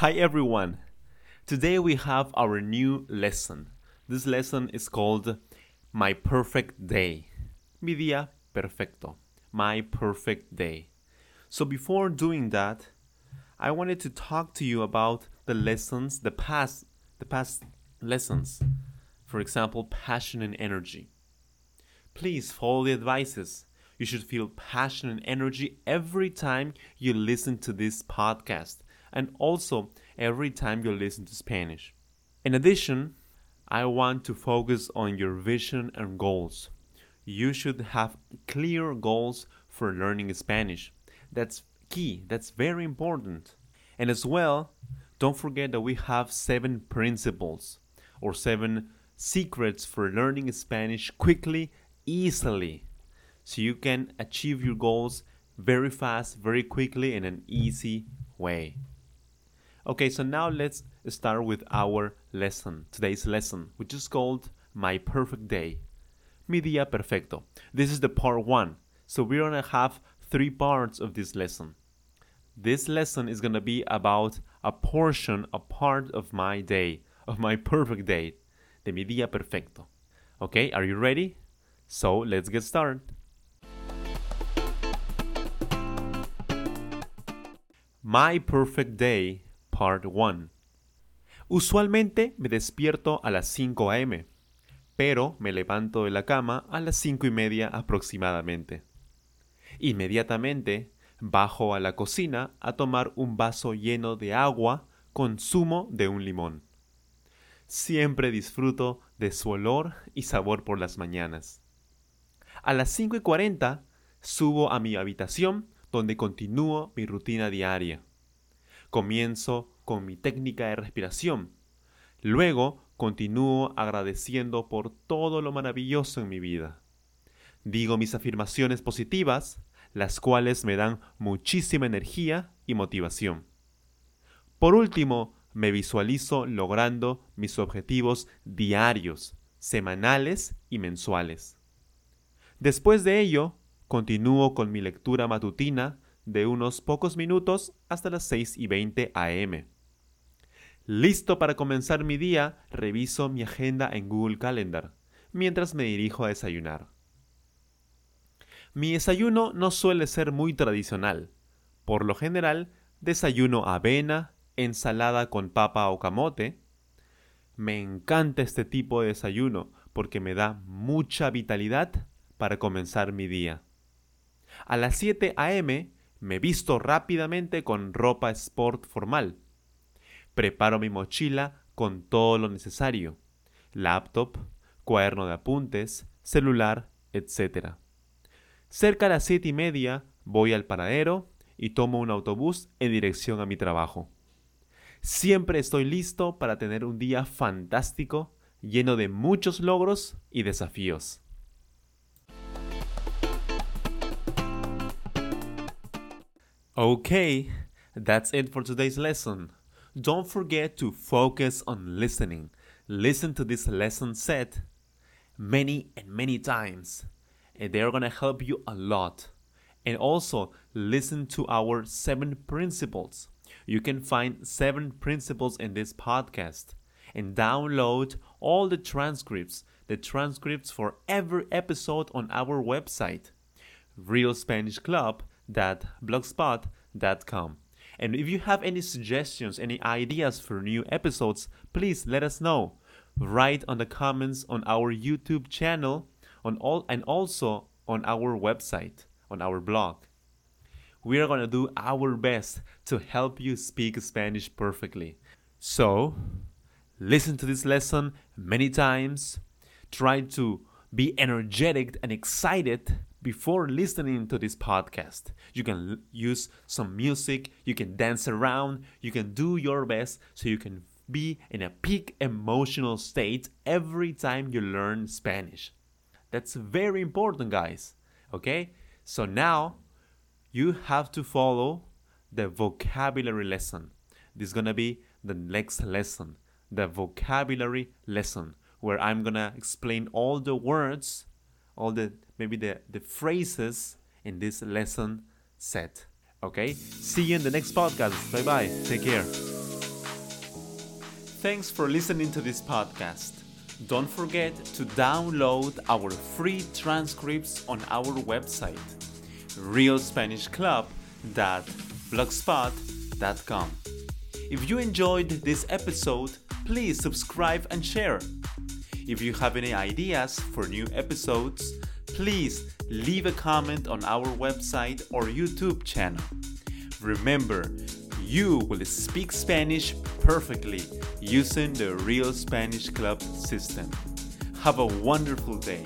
Hi everyone. Today we have our new lesson. This lesson is called My Perfect Day. Mi día perfecto. My perfect day. So before doing that, I wanted to talk to you about the lessons, the past, the past lessons. For example, passion and energy. Please follow the advices. You should feel passion and energy every time you listen to this podcast and also every time you listen to Spanish. In addition, I want to focus on your vision and goals. You should have clear goals for learning Spanish. That's key, that's very important. And as well, don't forget that we have seven principles or seven secrets for learning Spanish quickly, easily, so you can achieve your goals very fast, very quickly, in an easy way. Okay, so now let's start with our lesson, today's lesson, which is called My Perfect Day. Mi día perfecto. This is the part one. So we're gonna have three parts of this lesson. This lesson is gonna be about a portion, a part of my day, of my perfect day, de mi día perfecto. Okay, are you ready? So let's get started. My perfect day Part 1. Usualmente me despierto a las 5 a.m., pero me levanto de la cama a las 5 y media aproximadamente. Inmediatamente bajo a la cocina a tomar un vaso lleno de agua con zumo de un limón. Siempre disfruto de su olor y sabor por las mañanas. A las 5 y 40 subo a mi habitación donde continúo mi rutina diaria. Comienzo con mi técnica de respiración. Luego continúo agradeciendo por todo lo maravilloso en mi vida. Digo mis afirmaciones positivas, las cuales me dan muchísima energía y motivación. Por último, me visualizo logrando mis objetivos diarios, semanales y mensuales. Después de ello, continúo con mi lectura matutina de unos pocos minutos hasta las 6 y 20 am. Listo para comenzar mi día, reviso mi agenda en Google Calendar, mientras me dirijo a desayunar. Mi desayuno no suele ser muy tradicional. Por lo general, desayuno avena, ensalada con papa o camote. Me encanta este tipo de desayuno porque me da mucha vitalidad para comenzar mi día. A las 7 a.m me visto rápidamente con ropa sport formal. Preparo mi mochila con todo lo necesario. Laptop, cuaderno de apuntes, celular, etc. Cerca de las siete y media voy al paradero y tomo un autobús en dirección a mi trabajo. Siempre estoy listo para tener un día fantástico, lleno de muchos logros y desafíos. Okay, that's it for today's lesson. Don't forget to focus on listening. Listen to this lesson set many and many times, and they're gonna help you a lot. And also, listen to our seven principles. You can find seven principles in this podcast and download all the transcripts, the transcripts for every episode on our website, Real Blogspot.com. And if you have any suggestions, any ideas for new episodes, please let us know. Write on the comments on our YouTube channel on all and also on our website, on our blog. We are going to do our best to help you speak Spanish perfectly. So, listen to this lesson many times. Try to be energetic and excited before listening to this podcast. You can l- use some music, you can dance around, you can do your best so you can be in a peak emotional state every time you learn Spanish. That's very important, guys. Okay? So now you have to follow the vocabulary lesson. This is gonna be the next lesson, the vocabulary lesson, where I'm gonna explain all the words, all the maybe the, the phrases in this lesson set. Okay? See you in the next podcast. Bye bye. Take care. Thanks for listening to this podcast. Don't forget to download our free transcripts on our website, realspanishclub.blogspot.com. If you enjoyed this episode, please subscribe and share. If you have any ideas for new episodes, please leave a comment on our website or YouTube channel. Remember, you will speak Spanish perfectly using the Real Spanish Club system. Have a wonderful day.